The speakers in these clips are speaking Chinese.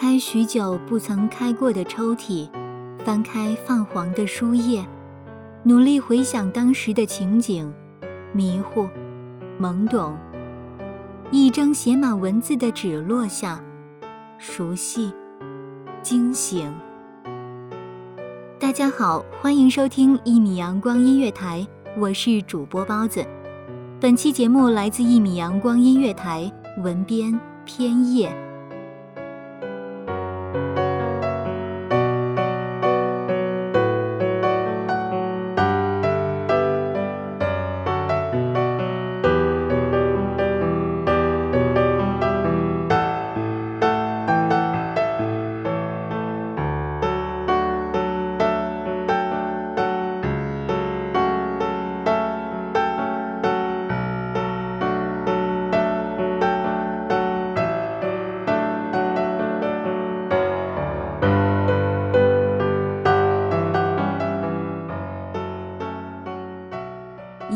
开许久不曾开过的抽屉，翻开泛黄的书页，努力回想当时的情景，迷糊、懵懂。一张写满文字的纸落下，熟悉、惊醒。大家好，欢迎收听一米阳光音乐台，我是主播包子。本期节目来自一米阳光音乐台，文编偏叶。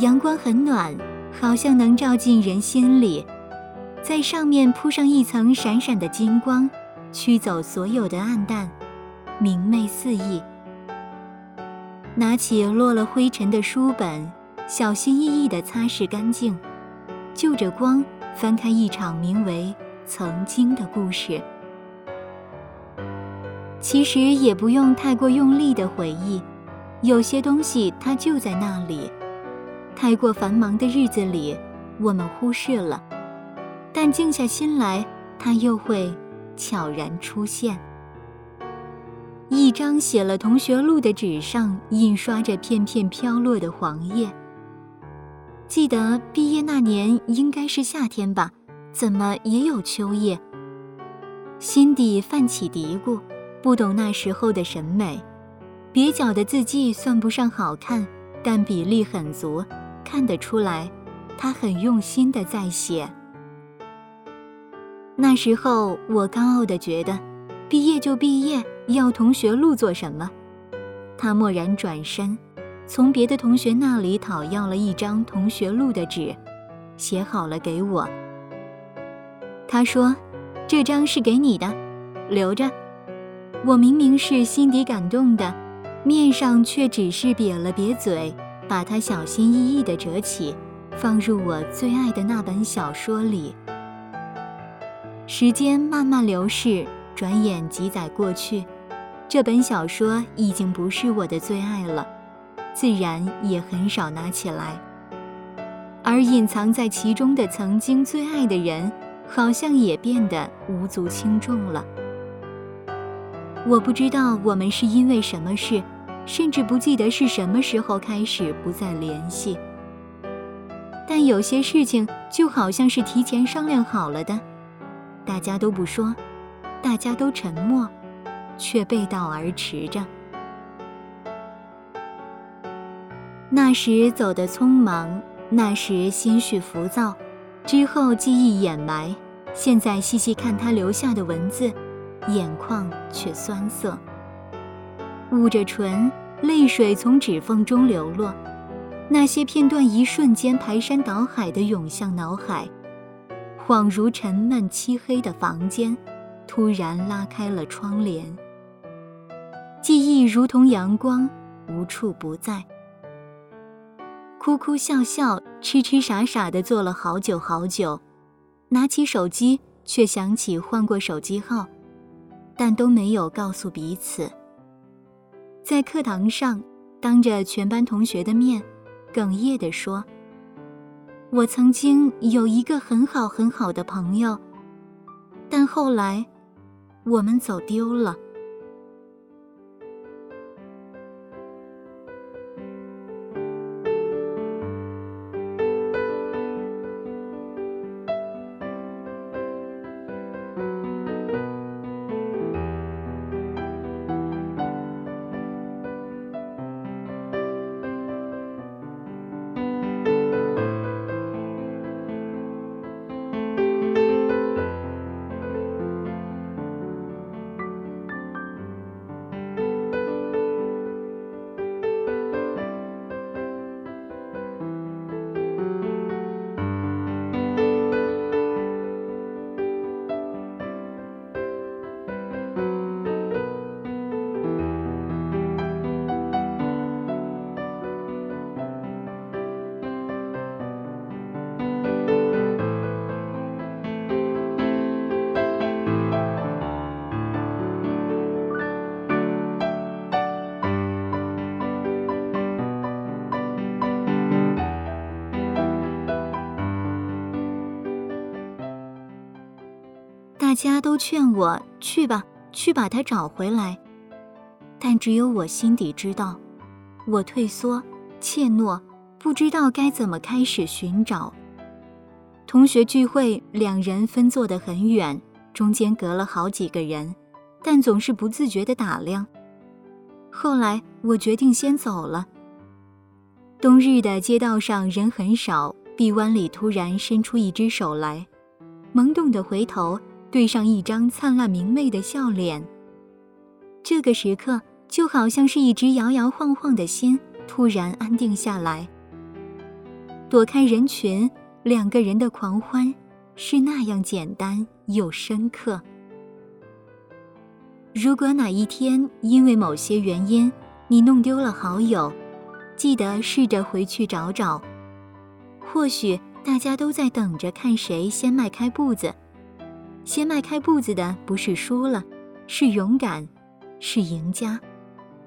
阳光很暖，好像能照进人心里，在上面铺上一层闪闪的金光，驱走所有的暗淡，明媚四溢。拿起落了灰尘的书本，小心翼翼地擦拭干净，就着光翻开一场名为《曾经》的故事。其实也不用太过用力的回忆，有些东西它就在那里。太过繁忙的日子里，我们忽视了，但静下心来，它又会悄然出现。一张写了同学录的纸上，印刷着片片飘落的黄叶。记得毕业那年应该是夏天吧？怎么也有秋叶？心底泛起嘀咕，不懂那时候的审美。蹩脚的字迹算不上好看，但比例很足。看得出来，他很用心的在写。那时候我高傲的觉得，毕业就毕业，要同学录做什么？他蓦然转身，从别的同学那里讨要了一张同学录的纸，写好了给我。他说：“这张是给你的，留着。”我明明是心底感动的，面上却只是瘪了瘪嘴。把它小心翼翼地折起，放入我最爱的那本小说里。时间慢慢流逝，转眼几载过去，这本小说已经不是我的最爱了，自然也很少拿起来。而隐藏在其中的曾经最爱的人，好像也变得无足轻重了。我不知道我们是因为什么事。甚至不记得是什么时候开始不再联系，但有些事情就好像是提前商量好了的，大家都不说，大家都沉默，却背道而驰着。那时走得匆忙，那时心绪浮躁，之后记忆掩埋，现在细细看他留下的文字，眼眶却酸涩。捂着唇，泪水从指缝中流落，那些片段一瞬间排山倒海地涌向脑海，恍如沉闷漆黑的房间，突然拉开了窗帘。记忆如同阳光，无处不在，哭哭笑笑、痴痴傻傻的坐了好久好久，拿起手机却想起换过手机号，但都没有告诉彼此。在课堂上，当着全班同学的面，哽咽地说：“我曾经有一个很好很好的朋友，但后来，我们走丢了。”大家都劝我去吧，去把他找回来。但只有我心底知道，我退缩、怯懦，不知道该怎么开始寻找。同学聚会，两人分坐得很远，中间隔了好几个人，但总是不自觉地打量。后来我决定先走了。冬日的街道上人很少，臂弯里突然伸出一只手来，懵懂的回头。对上一张灿烂明媚的笑脸，这个时刻就好像是一只摇摇晃晃的心突然安定下来。躲开人群，两个人的狂欢是那样简单又深刻。如果哪一天因为某些原因你弄丢了好友，记得试着回去找找，或许大家都在等着看谁先迈开步子。先迈开步子的不是输了，是勇敢，是赢家，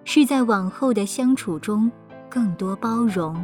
是在往后的相处中更多包容。